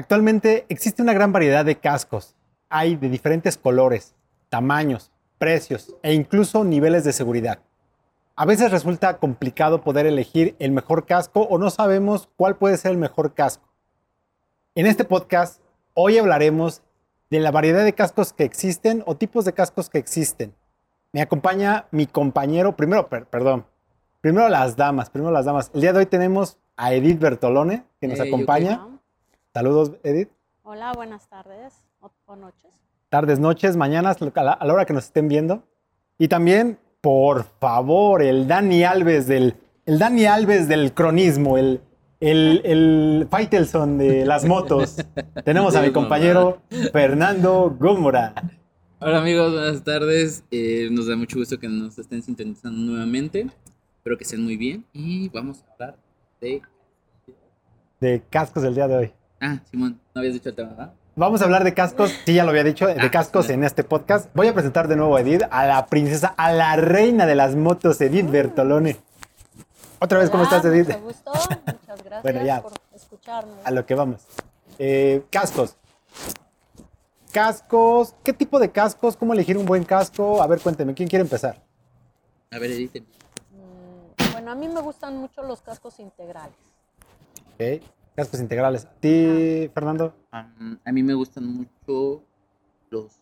Actualmente existe una gran variedad de cascos. Hay de diferentes colores, tamaños, precios e incluso niveles de seguridad. A veces resulta complicado poder elegir el mejor casco o no sabemos cuál puede ser el mejor casco. En este podcast, hoy hablaremos de la variedad de cascos que existen o tipos de cascos que existen. Me acompaña mi compañero, primero, perdón, primero las damas, primero las damas. El día de hoy tenemos a Edith Bertolone, que nos acompaña. Saludos, Edith. Hola, buenas tardes o, noches. Tardes, noches, mañanas, a la, hora que nos estén viendo. Y también, por favor, el Dani Alves del, el Dani Alves del cronismo, el, el, el Faitelson de las motos. Tenemos a mi compañero Fernando Gómora. Hola amigos, buenas tardes. Eh, nos da mucho gusto que nos estén sintonizando nuevamente. Espero que estén muy bien. Y vamos a hablar de... De cascos del día de hoy. Ah, Simón, no habías dicho el tema, ¿verdad? Vamos a hablar de cascos, sí, ya lo había dicho, de ah, cascos en este podcast. Voy a presentar de nuevo a Edith, a la princesa, a la reina de las motos, Edith mm. Bertolone. Otra vez, ¿cómo estás, Edith? Mucho gusto, muchas gracias bueno, ya, por escucharnos. A lo que vamos. Eh, cascos. Cascos, ¿qué tipo de cascos? ¿Cómo elegir un buen casco? A ver, cuénteme, ¿quién quiere empezar? A ver, Edith. Mm, bueno, a mí me gustan mucho los cascos integrales. Ok cascos integrales. ¿A ti, Fernando? a mí me gustan mucho los...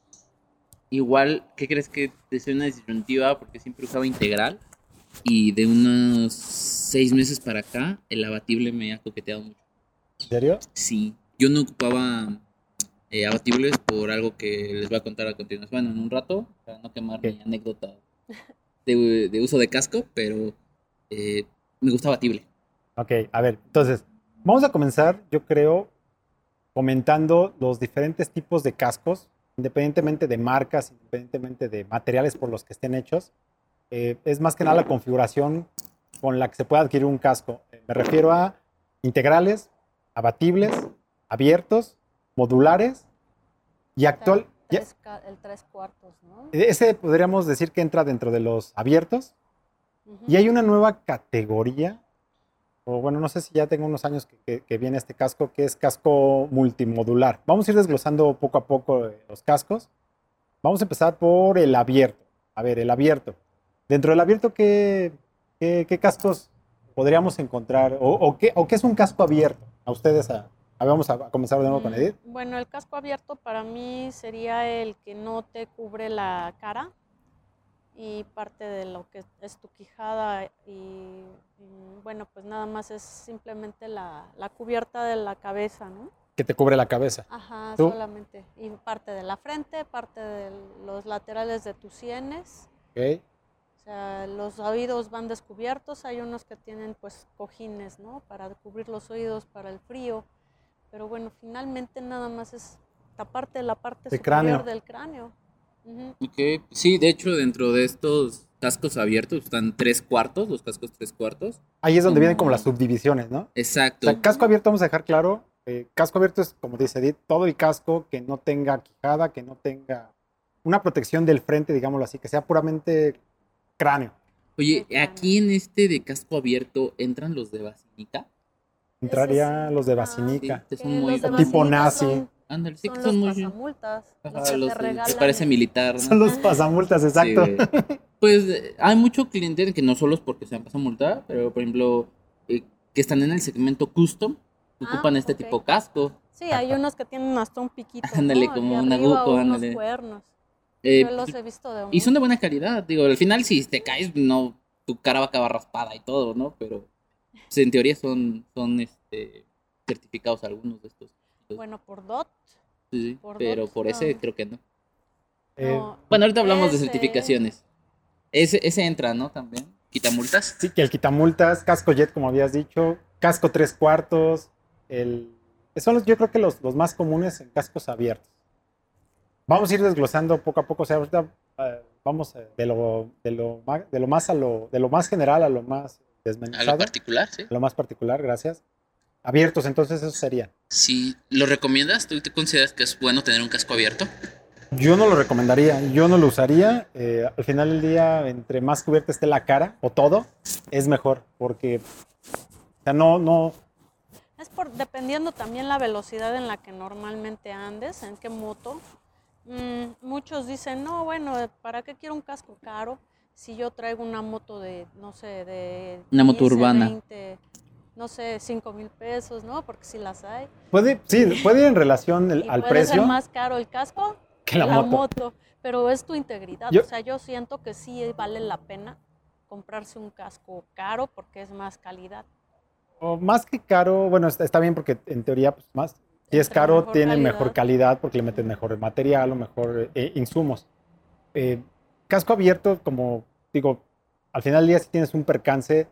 Igual, ¿qué crees que deseo una disyuntiva? Porque siempre usaba integral. Y de unos seis meses para acá, el abatible me ha coqueteado mucho. ¿En serio? Sí. Yo no ocupaba eh, abatibles por algo que les voy a contar a continuación. Bueno, en un rato, para no quemar mi anécdota de, uso de casco, pero eh, me gusta abatible. Ok, a ver, entonces, Vamos a comenzar, yo creo, comentando los diferentes tipos de cascos, independientemente de marcas, independientemente de materiales por los que estén hechos. Eh, es más que nada la configuración con la que se puede adquirir un casco. Eh, me refiero a integrales, abatibles, abiertos, modulares y actual. El tres, cuartos, ¿no? Ese podríamos decir que entra dentro de los abiertos. Y hay una nueva categoría o bueno, no sé si ya tengo unos años que, viene este casco, que es casco multimodular. Vamos a ir desglosando poco a poco eh, los cascos. Vamos a empezar por el abierto. A ver, el abierto. Dentro del abierto, ¿qué, qué, cascos podríamos encontrar? O, qué, ¿O qué es un casco abierto? A ustedes, a, vamos a comenzar de nuevo con mm, Edith. Bueno, el casco abierto para mí sería el que no te cubre la cara y parte de lo que es tu quijada y, bueno, pues nada más es simplemente la, cubierta de la cabeza, ¿no? Que te cubre la cabeza. Ajá, solamente. Y parte de la frente, parte de los laterales de tus sienes. Ok. O sea, los oídos van descubiertos, hay unos que tienen pues cojines, ¿no? Para cubrir los oídos para el frío. Pero bueno, finalmente nada más es taparte la parte superior del cráneo. Sí, de hecho, dentro de estos cascos abiertos están tres cuartos, los cascos tres cuartos. Ahí es donde vienen como las subdivisiones, ¿no? Exacto. O casco abierto, vamos a dejar claro, eh, casco abierto es, como dice Edith, todo el casco que no tenga quijada, que no tenga una protección del frente, digámoslo así, que sea puramente cráneo. Oye, aquí en este de casco abierto, ¿entran los de basinica? Entraría los de basinica. tipo nazi. Ándale, sí, son, son los pasamultas. los, que parece militar. ¿no? Son los pasamultas, exacto. pues hay mucho cliente que no solo es porque sean pasamulta, pero por ejemplo, eh, que están en el segmento custom, ocupan ah, este tipo casco. Sí, hay unos que tienen hasta un piquito. Ándale, como un agujo, ándale. cuernos. Eh, Yo los he visto de Y son de buena calidad. Digo, al final, si te caes, no, tu cara va a acabar raspada y todo, ¿no? Pero pues, en teoría son, son este, certificados algunos de estos. Bueno, por DOT. Sí, pero por ese creo que eh, no. Bueno, ahorita hablamos de certificaciones. Ese, ese entra, ¿no? También. ¿Quitamultas? Sí, que el quitamultas, casco jet, como habías dicho, casco tres cuartos, el... Son los, yo creo que los, los más comunes en cascos abiertos. Vamos a ir desglosando poco a poco, o sea, ahorita eh, vamos eh, de lo, de, lo, de lo más a lo, de lo más general a lo más desmenuzado. A lo particular, sí. lo más particular, gracias abiertos, entonces eso sería. Sí, ¿lo recomiendas? ¿Tú te consideras que es bueno tener un casco abierto? Yo no lo recomendaría, yo no lo usaría. Eh, al final del día, entre más cubierta esté la cara o todo, es mejor, porque o sea, no, no, Es por dependiendo también la velocidad en la que normalmente andes, en qué moto. Mm, muchos dicen, no, bueno, ¿para qué quiero un casco caro? Si yo traigo una moto de, no sé, de... Una moto 15, urbana. 20, no sé, 5 mil pesos, ¿no? Porque si las hay. Puede, sí, puede ir en relación el- Y al puede precio ser más caro el casco que la, moto. pero es tu integridad. Yo- O sea, yo siento que sí vale la pena comprarse un casco caro porque es más calidad. O más que caro, bueno, está, está bien porque en teoría, pues más. Si es caro, mejor tiene calidad. mejor calidad porque le meten mejor material o mejor eh, insumos. Eh, casco abierto, como digo, al final del día, si tienes un percance,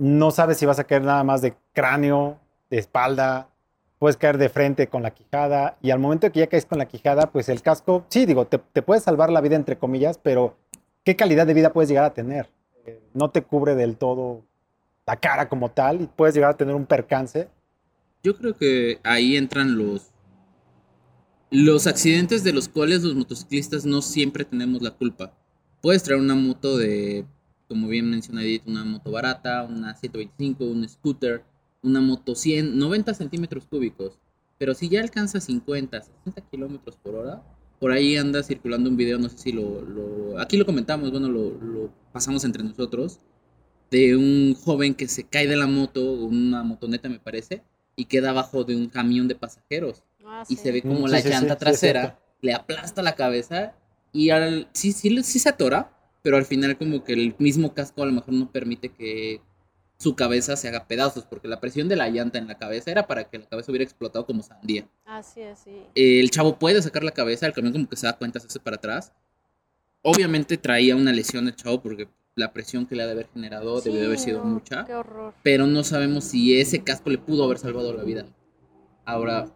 no sabes si vas a caer nada más de cráneo, de espalda, puedes caer de frente con la quijada. Y al momento que ya caes con la quijada, pues el casco, sí, digo, te, te puede salvar la vida, entre comillas, pero ¿qué calidad de vida puedes llegar a tener? Eh, no te cubre del todo la cara como tal y puedes llegar a tener un percance. Yo creo que ahí entran los los accidentes de los cuales los motociclistas no siempre tenemos la culpa. Puedes traer una moto de, como bien menciona Edith, una moto barata, una 125, un scooter, una moto 100, 90 centímetros cúbicos. Pero si ya alcanza 50, 60 kilómetros por hora, por ahí anda circulando un video, no sé si lo, lo- aquí lo comentamos, bueno, lo, lo pasamos entre nosotros, de un joven que se cae de la moto, una motoneta me parece, y queda abajo de un camión de pasajeros. Ah, Y sí. se ve Mm, como sí, la sí, llanta trasera le aplasta la cabeza y al, sí, sí, sí se atora, pero al final como que el mismo casco a lo mejor no permite que su cabeza se haga pedazos, porque la presión de la llanta en la cabeza era para que la cabeza hubiera explotado como sandía. Así es, sí. El chavo puede sacar la cabeza, el camión como que se da cuenta, se hace para atrás. Obviamente traía una lesión el chavo porque la presión que le ha de haber generado debió de haber Sí, sido no, mucha Qué horror. pero no sabemos si ese casco le pudo haber salvado la vida. Ahora,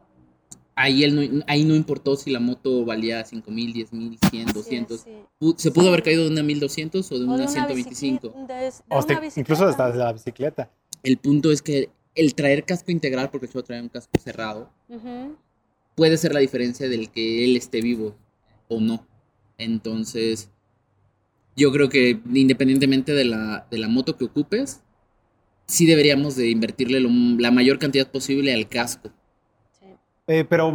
ahí, él no, ahí no importó si la moto valía 5 mil, 10 mil, 100, Así es, 200. sí. Pu- Se pudo haber caído de una 1200 o de O una de una 125. bicicleta, de- O incluso hasta de la bicicleta. El punto es que el traer casco integral, porque chavo trae un casco cerrado, puede ser la diferencia del que él esté vivo o no. Entonces, yo creo que independientemente de la, de la moto que ocupes, sí deberíamos de invertirle lo- la mayor cantidad posible al casco. Sí. Eh, pero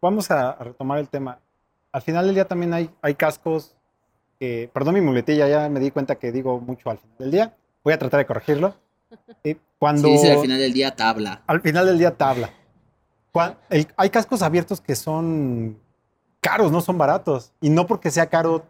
vamos a, retomar el tema. Al final del día también hay, hay cascos que, perdón mi muletilla, ya me di cuenta que digo mucho al final del día. Voy a tratar de corregirlo. Eh, cuando Si dice al final del día tabla. al final del día tabla. Cuan- el- hay cascos abiertos que son caros, no son baratos. Y no porque sea caro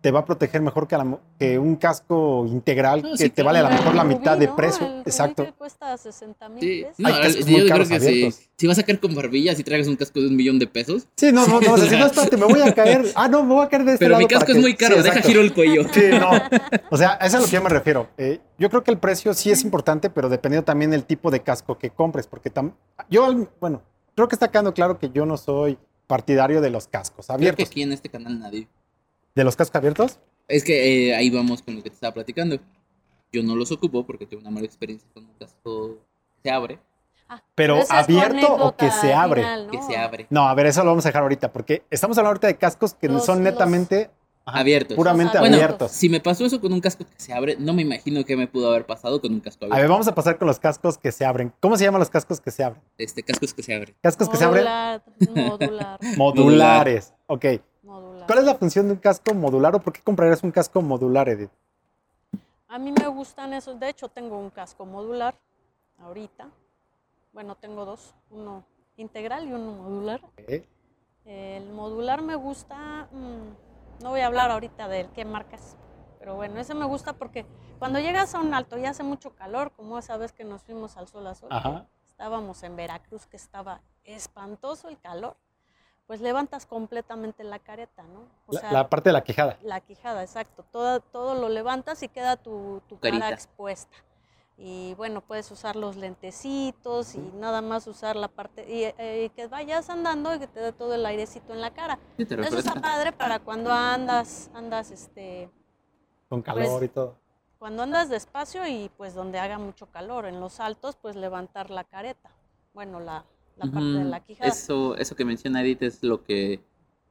te va a proteger mejor que, la un casco integral No, que sí, te vale a lo mejor la Rubí, mitad de precio. El Rubí Exacto. que cuesta 60 mil Sí. pesos. No, Hay cascos yo muy caros que si, abiertos. si vas a caer con barbillas y traigas un casco de un millón de pesos. Sí, no, no, no, o sea, si no, espérate, me voy a caer. Ah, no, me voy a caer de este Pero lado mi casco es que- muy caro, Sí, deja giro el cuello. Sí, no. O sea, a eso es a lo que yo me refiero. Eh, yo creo que el precio sí es importante, pero dependiendo también del tipo de casco que compres, porque tam- yo, bueno, creo que está quedando claro que yo no soy partidario de los cascos Creo que abiertos. aquí en este canal nadie. ¿De los cascos abiertos? Es que eh, ahí vamos con lo que te estaba platicando. Yo no los ocupo porque tengo una mala experiencia con un casco que se abre. Ah, Pero abierto o que se abre. final, Que ¿no? se abre. No, a ver, eso lo vamos a dejar ahorita, porque estamos hablando ahorita de cascos que Los- son netamente ajá, Abiertos. puramente Los Bueno, abiertos. si me pasó eso con un casco que se abre, no me imagino qué me pudo haber pasado con un casco A abierto. ver, vamos a pasar con los cascos que se abren. ¿Cómo se llaman los cascos que se abren? Este, cascos que se abren. Cascos que se abren Modular, modular, modulares. Ok. ¿Cuál es la función de un casco modular o por qué comprarías un casco modular, Edith? A mí me gustan esos. De hecho, tengo un casco modular ahorita. Bueno, tengo dos. Uno integral y uno modular. El modular me gusta. mm, no voy a hablar ahorita de qué marcas. Pero bueno, ese me gusta porque cuando llegas a un alto y hace mucho calor, como esa vez que nos fuimos al sol a sol, Ajá. estábamos en Veracruz, que estaba espantoso el calor, pues levantas completamente la careta, ¿no? O La, sea, la parte de la quijada. la quijada, exacto. Todo, todo lo levantas y queda tu, tu cara expuesta. Y bueno, puedes usar los lentecitos y nada más usar la parte. Y, eh, y que vayas andando y que te dé todo el airecito en la cara. Sí, Eso está padre para cuando andas, andas, este, Con calor Pues- y todo. cuando andas despacio y pues donde haga mucho calor. En los altos, pues levantar la careta. Bueno, la, la parte de Ujú. la quijada. Eso, eso que menciona Edith es lo que,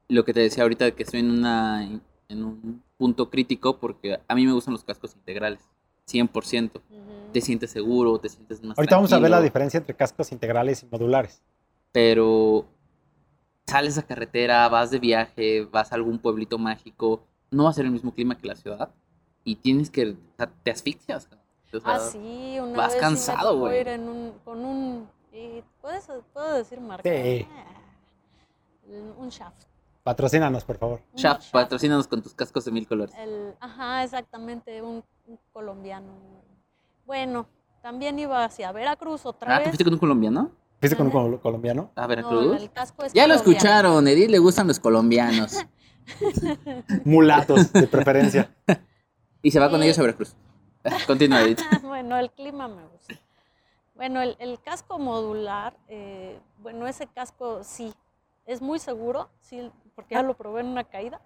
lo que te decía ahorita, de que estoy en, una, en un punto crítico porque a mí me gustan los cascos integrales, 100%. Ujú. te sientes seguro, te sientes más Ahorita vamos a ver la diferencia entre cascos integrales y modulares. Pero sales a carretera, vas de viaje, vas a algún pueblito mágico, no va a ser el mismo clima que la ciudad y tienes que, o sea, te asfixias. cabrón. O sea, Ah, sí, una vas vez cansado, güey. con un... y ¿puedes, ¿Puedo decir marca? Sí. Ah, Un shaft. Patrocínanos, por favor. un Shaft, patrocínanos con tus cascos de mil colores. El, ajá, exactamente, un, un colombiano. Bueno, también iba hacia Veracruz otra Ah, ¿te vez. fuiste con un colombiano? ¿Fuiste con un colombiano? ¿A No, Veracruz? el casco es ya lo escucharon, Edith le gustan los colombianos. Mulatos, de preferencia. Y se va con Sí. ellos a Veracruz. Continúa, Edith. bueno, el clima me gusta. Bueno, el, el casco modular, eh, bueno, ese casco sí, es muy seguro, sí, porque ya lo probé en una caída,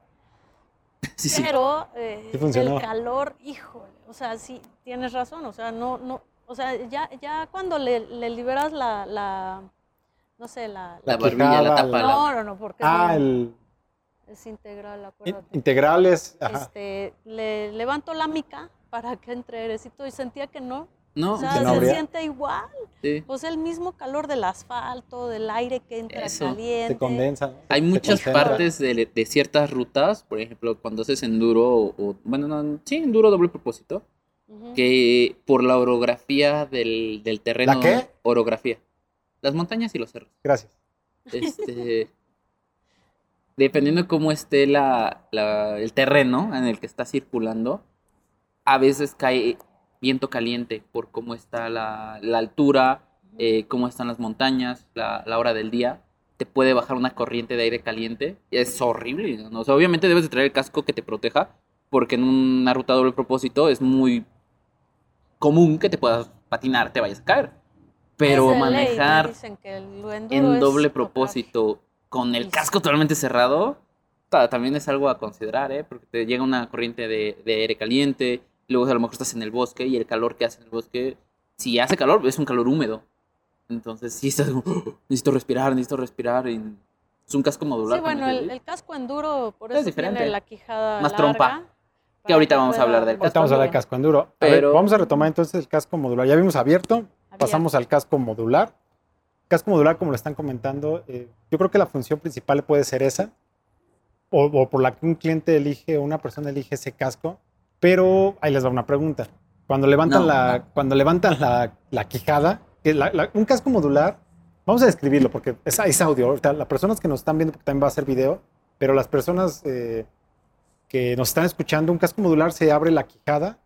Sí, sí. pero eh, Sí el calor, híjole, o sea, sí, tienes razón, o sea, no, no, o sea, ya, ya cuando le, le liberas la, la, no sé, la... La La barbilla, la tapa. la- la- no, no, no, porque Ah, el es integral, in- acuérdate. integrales. Ajá. Este, le levanto la mica para que entre airecito y sentía que no, No, o sea, ¿Que no se siente igual. sí. Pues el mismo calor del asfalto, del aire que entra Eso, caliente. Se condensa. ¿no? Hay Se muchas concentra. partes de, de ciertas rutas, por ejemplo, cuando haces enduro o, o- bueno, no, sí, enduro doble propósito, que por la orografía del, del terreno. ¿La qué? Orografía. Las montañas y los cerros. Gracias. Este, dependiendo de cómo esté la, la- el terreno en el que está circulando, a veces cae viento caliente por cómo está la, la altura, eh, cómo están las montañas, la, la hora del día. Te puede bajar una corriente de aire caliente. Es horrible. ¿no? O sea, obviamente debes de traer el casco que te proteja, porque en una ruta doble propósito es muy común que te puedas patinar, te vayas a caer. Pero ley, manejar dicen que en doble tocar. propósito con el casco totalmente cerrado, ta- también es algo a considerar, ¿eh? Porque te llega una corriente de, de aire caliente, luego a lo mejor estás en el bosque y el calor que hace en el bosque, si hace calor, es un calor húmedo. Entonces, sí estás como, "Oh, necesito respirar, necesito respirar. y es un casco modular. Sí, bueno, el, el casco enduro, por Es eso diferente. tiene la quijada Más larga, trompa. Que ahorita vamos a hablar del Ahorita vamos a hablar de casco enduro. A ver, Pero- vamos a retomar entonces el casco modular. Ya vimos abierto, Abierto. pasamos al casco modular. Casco modular, como lo están comentando, eh, yo creo que la función principal puede ser esa, o, o por la que un cliente elige o una persona elige ese casco, pero ahí les va una pregunta. Cuando levantan, No, la, no. Cuando levantan la, la quijada, la- la- un casco modular, vamos a describirlo porque es, es audio. Ahorita, las personas que nos están viendo, porque también va a ser video, pero las personas eh, que nos están escuchando, un casco modular se abre la quijada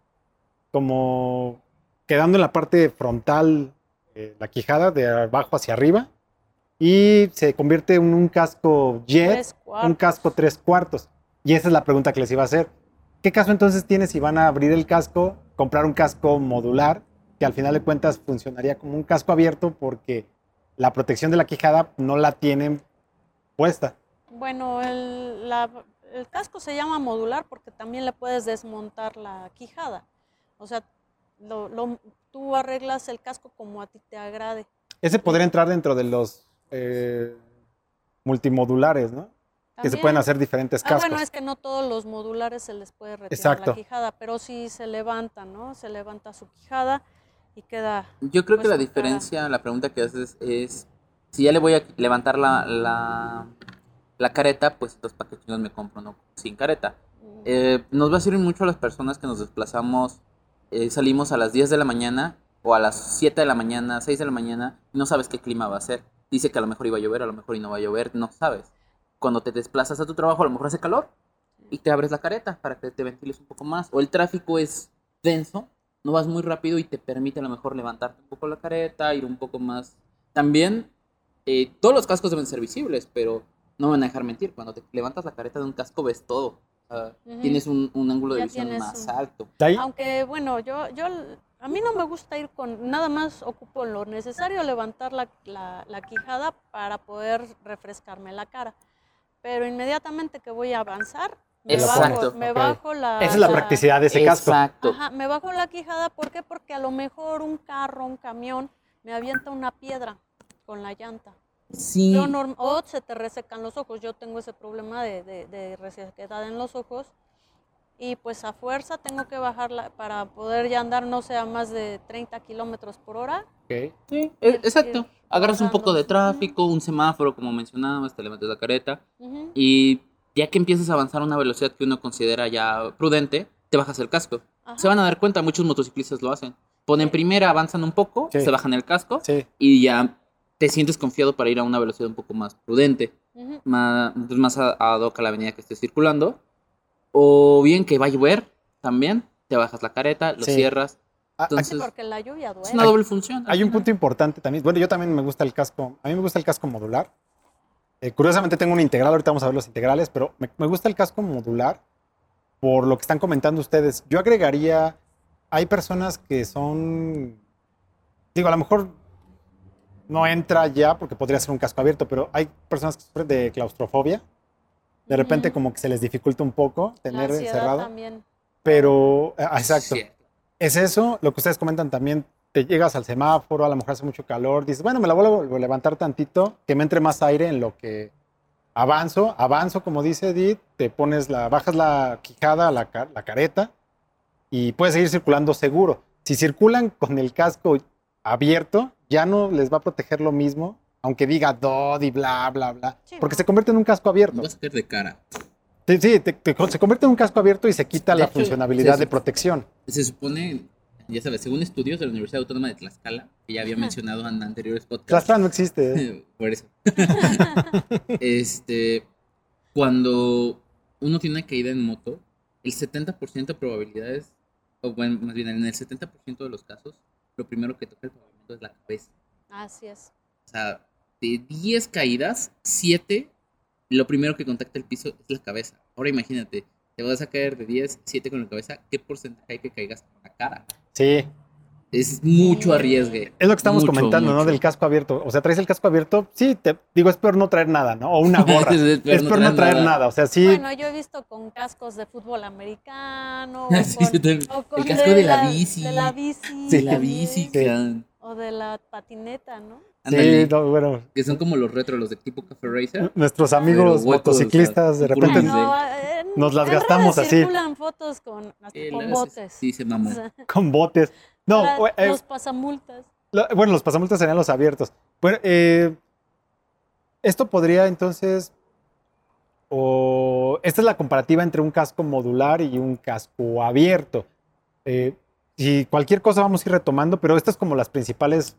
como quedando en la parte frontal eh, la quijada de abajo hacia arriba y se convierte en un casco jet, un casco tres cuartos. Y esa es la pregunta que les iba a hacer. ¿Qué caso entonces tiene si van a abrir el casco, comprar un casco modular, que al final de cuentas funcionaría como un casco abierto porque la protección de la quijada no la tienen puesta? Bueno, el, la- el casco se llama modular porque también le puedes desmontar la quijada. O sea, lo- lo- tú arreglas el casco como a ti te agrade. Ese podría entrar dentro de los eh, multimodulares, ¿no? Que se pueden hacer diferentes Ah, cascos. bueno, es que no todos los modulares se les puede retirar Exacto. la quijada, pero sí se levanta, ¿no? Se levanta su quijada y queda Yo creo que Pues, la cara. diferencia, la pregunta que haces es, si ya le voy a levantar la, la, la careta, pues qué chingados me compro uno sin careta. mm, Eh, nos va a servir mucho a las personas que nos desplazamos, eh, salimos a las 10 de la mañana o a las 7 de la mañana, 6 de la mañana, y no sabes qué clima va a ser. Dice que a lo mejor iba a llover, a lo mejor y no va a llover, no sabes. Cuando te desplazas a tu trabajo, a lo mejor hace calor y te abres la careta para que te ventiles un poco más. O el tráfico es denso, no vas muy rápido y te permite a lo mejor levantarte un poco la careta, ir un poco más. También, eh, todos los cascos deben ser visibles, pero no me van a dejar mentir. Cuando te levantas la careta de un casco, ves todo. O sea, Ujú. Tienes un, un ángulo de Ya visión más un- alto. Aunque bueno, yo, yo, a mí no me gusta ir con, nada más ocupo lo necesario, levantar la, la- la quijada para poder refrescarme la cara. Pero inmediatamente que voy a avanzar, me Exacto. bajo, me Ok. bajo la... Esa es la practicidad de ese casco. Ajá, me bajo la quijada, ¿por qué? Porque a lo mejor un carro, un camión, me avienta una piedra con la llanta. Sí. Yo norm- o se te resecan los ojos. Yo tengo ese problema de, de, de resequedad en los ojos. Y pues a fuerza tengo que bajarla para poder ya andar, no sé, a más de 30 kilómetros por hora. Ok. Sí, e- exacto. Agarras un poco de tráfico, un semáforo, como mencionabas, te levantas la careta. Y ya que empiezas a avanzar a una velocidad que uno considera ya prudente, te bajas el casco. Ajá. Se van a dar cuenta, muchos motociclistas lo hacen. Ponen Sí. primera, avanzan un poco, Sí. se bajan el casco Sí. y ya te sientes confiado para ir a una velocidad un poco más prudente, Ujú. más, más a, ad hoc a la avenida que estés circulando. O bien que va a llover también, te bajas la careta, lo Sí. cierras. Ah, Sí, Entonces, porque la lluvia es una doble función. Hay un punto importante también. Bueno, yo también me gusta el casco. A mí me gusta el casco modular. Eh, curiosamente tengo un integral, ahorita vamos a ver los integrales, pero me, me gusta el casco modular por lo que están comentando ustedes. Yo agregaría, hay personas que son, digo, a lo mejor no entra ya porque podría ser un casco abierto, pero hay personas que sufren de claustrofobia. De repente como que se les dificulta un poco La tener ansiedad cerrado. también. Pero, ah, exacto. Es eso, lo que ustedes comentan también, te llegas al semáforo, a lo mejor hace mucho calor, dices, bueno, me la vuelvo a levantar tantito, que me entre más aire en lo que avanzo, avanzo, como dice Edith, te pones la, bajas la quijada, la, la careta, y puedes seguir circulando seguro. Si circulan con el casco abierto, ya no les va a proteger lo mismo, aunque diga DOD y bla, bla, bla, Sí, porque no. se convierte en un casco abierto. Vas a caer de cara. Sí, sí, te- te- se convierte en un casco abierto y se quita De la hecho, funcionalidad de protección. Se supone, ya sabes, según estudios de la Universidad Autónoma de Tlaxcala, que ya había mencionado en anteriores podcasts. Tlaxcala no existe. ¿eh? Por eso. este, cuando uno tiene una caída en moto, el 70% de probabilidades, o bueno, más bien en el 70% de los casos, lo primero que toca el pavimento es la cabeza. Así es. O sea, de 10 caídas, 7, lo primero que contacta el piso es la cabeza. Ahora imagínate, te vas a caer de 10, 7 con la cabeza, ¿qué porcentaje hay que caigas con la cara? Sí, Es mucho arriesgue. Es lo que estamos Mucho, comentando, ¿no? Del casco abierto. O sea, traes el casco abierto, sí, te digo, es peor no traer nada, ¿no? O una gorra. es peor, no traer nada. O sea, sí. Bueno, yo he visto con cascos de fútbol americano. o Sí, con- también. o con El casco de la bici. De la bici. De la bici, Sí. O de la patineta, ¿no? Sí, no, bueno, que son como los retro, los de tipo Café Racer. nuestros amigos huecos, motociclistas de o sea, repente eh, en- nos las gastamos así. circulan fotos con, hasta Eh, con botes. Sí, se mamó. O sea, con botes. No, para eh, los pasamultas. lo- bueno, los pasamultas serían los abiertos. Bueno, eh, esto podría entonces. O esta es la comparativa entre un casco modular y un casco abierto. Eh, y cualquier cosa vamos a ir retomando, pero estas como las principales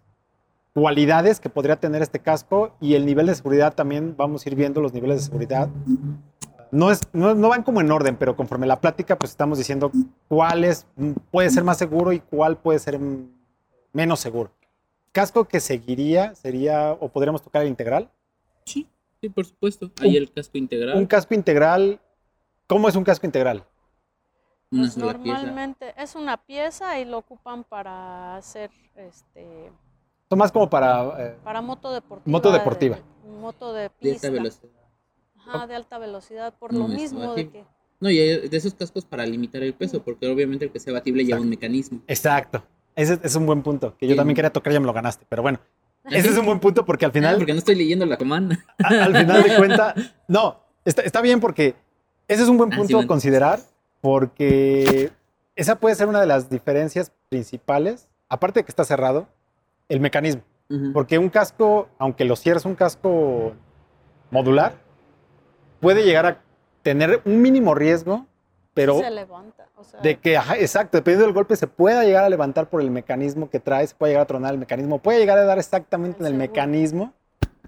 cualidades que podría tener este casco y el nivel de seguridad también vamos a ir viendo los niveles de seguridad. No, es, no, no van como en orden, pero conforme la plática pues estamos diciendo cuál es, mm, puede ser más seguro y cuál puede ser mm, menos seguro. Casco que seguiría sería, o podríamos tocar el integral. Sí, sí, por supuesto. Hay el casco integral, Un casco integral, ¿cómo es un casco integral? Pues sola pieza. normalmente es una pieza y lo ocupan para hacer este Son más como para... eh, para moto deportiva. Moto deportiva. de- moto de De pista. alta velocidad. Ajá, de alta velocidad. Por No lo mismo de batible. que. No, y hay de esos cascos para limitar el peso, porque obviamente el que sea batible lleva un mecanismo. exacto. Ese es un buen punto, que yo Sí. también quería tocar, ya me lo ganaste, pero bueno. Ese es un buen punto porque al Ah, final... porque no estoy leyendo la comanda. a- al final de cuentas, no, está, está bien porque ese es un buen Ah, punto sí, a considerar porque esa puede ser una de las diferencias principales, aparte de que está cerrado, el mecanismo. Porque un casco, aunque lo cierres un casco modular, puede llegar a tener un mínimo riesgo, pero se levanta. O sea, de que, ajá, exacto, dependiendo del golpe, se pueda llegar a levantar por el mecanismo que trae, se puede llegar a tronar el mecanismo, puede llegar a dar exactamente en el Seguro. mecanismo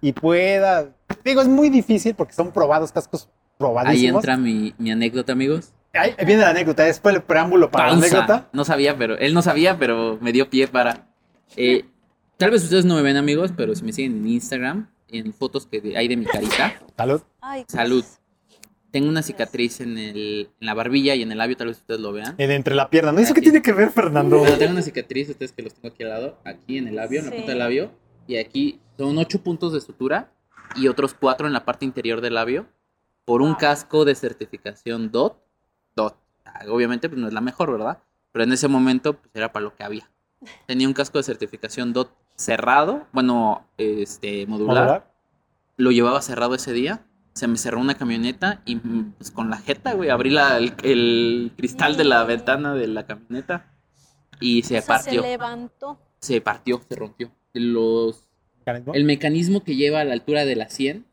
y pueda. Digo, es muy difícil porque son probados, cascos Ahí probadísimos. entra mi, mi anécdota, amigos. Ahí viene la anécdota, después el preámbulo para la anécdota. No sabía, pero él no sabía, pero me dio pie para. Eh, tal vez ustedes no me ven, amigos, pero si me siguen en Instagram, en fotos que hay de mi carita, Salud. ay, Salud. tengo una cicatriz en, el, en la barbilla y en el labio, tal vez ustedes lo vean. En entre la pierna. ¿No? ¿Eso qué tiene que ver, Fernando? Pero tengo una cicatriz, ustedes que los tengo aquí al lado, aquí en el labio, en la Sí. punta del labio, y aquí son ocho puntos de sutura y otros cuatro en la parte interior del labio por un Wow. casco de certificación DOT. DOT. Ah, Obviamente pues no es la mejor, ¿verdad? Pero en ese momento pues era para lo que había. Tenía un casco de certificación DOT cerrado, bueno, este modular. Modular. Lo llevaba cerrado ese día se me cerró una camioneta y pues con la jeta, güey, abrí la, el, el cristal de la ventana de la camioneta y se O sea, partió. se levantó. Se partió, se rompió. Los, ¿Mecanismo? el mecanismo que lleva a la altura de la 100,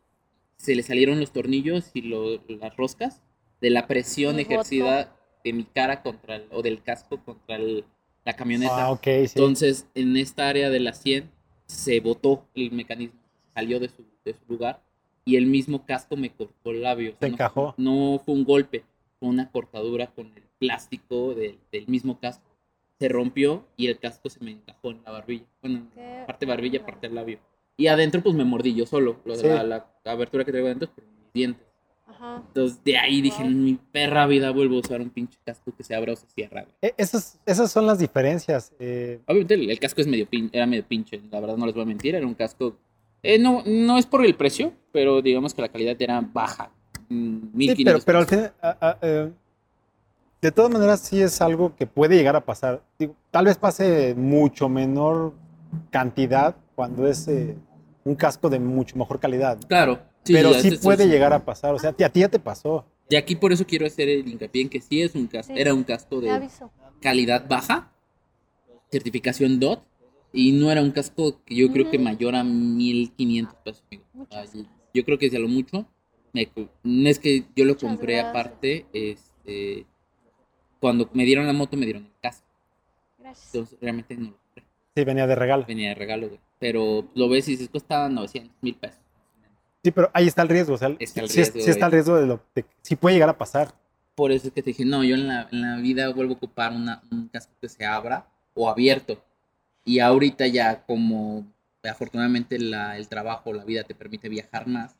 se le salieron los tornillos y lo- las roscas de la presión ejercida de mi cara contra el- o del casco contra el- la camioneta. Ah, ok, sí. Entonces, en esta área de la 100 se botó el mecanismo, salió de su, de su lugar y el mismo casco me cortó el labio. O sea, no- encajó. No, fue un golpe, fue una cortadura con el plástico del- del mismo casco. Se rompió y el casco se me encajó en la barbilla. Bueno, Qué parte barbilla, parte del labio. Y adentro, pues me mordí yo solo. Lo de Sí. la, la abertura que traigo adentro es por mis dientes. Ajá. Entonces, de ahí dije, en mi perra vida vuelvo a usar un pinche casco que se abra o se cierra. güey". E- esas, esas son las diferencias. eh, Obviamente el, el casco es medio pin- era medio pinche, la verdad no les voy a mentir, era un casco... eh, no, no es por el precio, pero digamos que la calidad era baja. mm, sí, 1500 pero, pero al final, ah, eh, de todas maneras, sí es algo que puede llegar a pasar. Digo, tal vez pase mucho menor cantidad cuando es eh, un casco de mucho mejor calidad. ¿no? Claro. Sí, pero sí puede llegar a pasar. O sea, a ti, ya te pasó. De aquí por eso quiero hacer el hincapié en que sí es un casco, Sí. era un casco de calidad baja, certificación DOT, y no era un casco que yo creo que mayor a 1500 pesos. Ah, yo creo que es a lo mucho. me es que yo lo Muchas compré gracias. aparte, este, cuando me dieron la moto me dieron el casco, Gracias. entonces realmente no lo compré. Sí, venía de regalo. venía de regalo, güey. Pero lo ves y dices, costaba 900 mil pesos. Sí, pero ahí está el riesgo. O sea, Está el sí, es- riesgo, sí está el riesgo de lo que sí puede llegar a pasar. Por eso es que te dije, no, yo en la, en la vida vuelvo a ocupar una, un casco que se abra o abierto. Y ahorita ya como afortunadamente la- el trabajo, la vida te permite viajar más,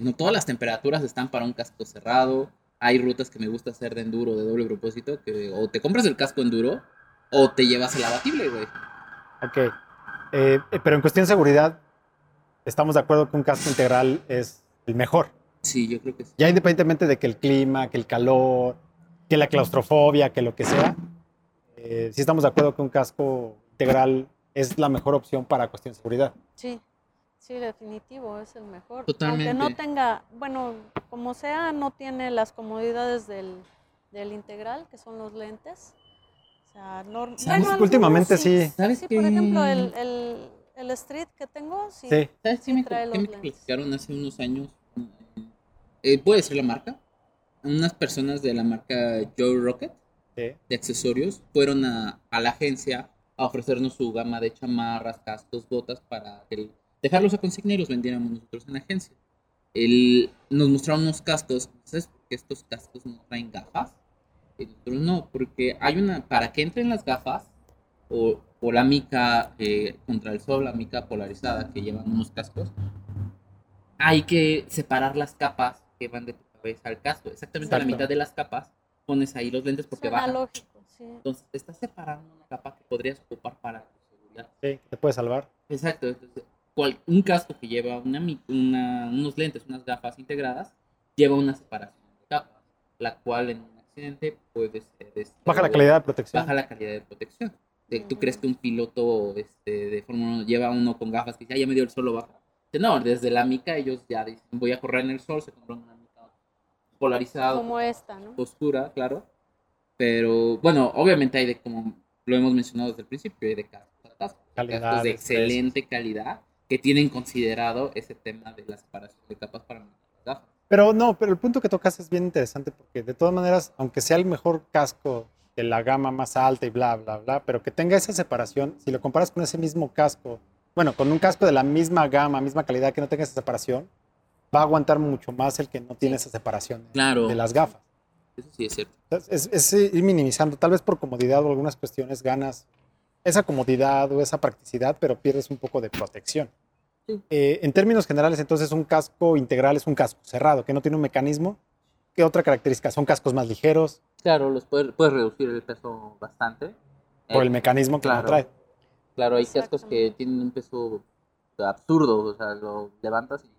no todas las temperaturas están para un casco cerrado. Hay rutas que me gusta hacer de enduro, de doble propósito, que o te compras el casco enduro o te llevas el abatible, güey. Ok. Eh, eh, pero en cuestión de seguridad, estamos de acuerdo que un casco integral es el mejor. Sí, yo creo que sí. Ya independientemente de que el clima, que el calor, que la claustrofobia, que lo que sea, eh, sí estamos de acuerdo que un casco integral es la mejor opción para cuestión de seguridad. Sí, sí, definitivo, es el mejor. Totalmente. Aunque no tenga, bueno, como sea, no tiene las comodidades del, del integral, que son los lentes. O sea, bueno, algunos últimamente sí. ¿Sabes Sí, qué? por ejemplo, el, el, el Street que tengo, sí. Sí. ¿Sabes Sí me, trae los me platicaron hace unos años? Eh, ¿Puede ser la marca? Unas personas de la marca Joe Rocket Sí. de accesorios fueron a, a la agencia a ofrecernos su gama de chamarras, cascos, botas para que- dejarlos a consigna y los vendiéramos nosotros en la agencia. El- nos mostraron unos cascos, ¿sabes por qué estos cascos no traen gafas? Y nosotros no, porque hay una, para que entren las gafas, o, o la mica eh, contra el sol, la mica polarizada que llevan unos cascos, hay que separar las capas que van de tu cabeza al casco. Exactamente a la Exacto. mitad de las capas pones ahí los lentes porque Suena bajan. lógico, sí. Entonces, estás separando una capa que podrías ocupar para tu seguridad. Sí, te puede salvar. Exacto. Entonces, cual- un casco que lleva una, una- unos lentes, unas gafas integradas, lleva una separación de capas, la cual en un accidente puede ser... este, Baja la calidad de protección. Baja la calidad de protección. De- ¿Tú crees que un piloto este, de Fórmula 1 lleva uno con gafas que dice, "Ah, ya me dio el sol, lo baja? Dice, No, desde la mica ellos ya dicen, voy a correr en el sol, se compran una mica polarizada, Como esta, ¿no? oscura, claro. Pero bueno, obviamente hay de como lo hemos mencionado desde el principio, hay de cascos de excelente calidad que tienen considerado ese tema de la separación de capas para las gafas. Pero no, pero el punto que tocas es bien interesante porque de todas maneras, aunque sea el mejor casco de la gama más alta y bla, bla, bla, pero que tenga esa separación, si lo comparas con ese mismo casco, bueno, con un casco de la misma gama, misma calidad que no tenga esa separación, va a aguantar mucho más el que no tiene esa separación Claro. de las gafas. Eso sí es cierto. Es, es ir minimizando, tal vez por comodidad o algunas cuestiones ganas esa comodidad o esa practicidad, pero pierdes un poco de protección. Sí. Eh, en términos generales, entonces, un casco integral es un casco cerrado, que no tiene un mecanismo. ¿Qué otra característica? Son cascos más ligeros Claro, los puedes, puedes reducir el peso bastante. por Eh, el mecanismo que lo claro. trae. Claro, hay cascos que tienen un peso absurdo, o sea, lo levantas y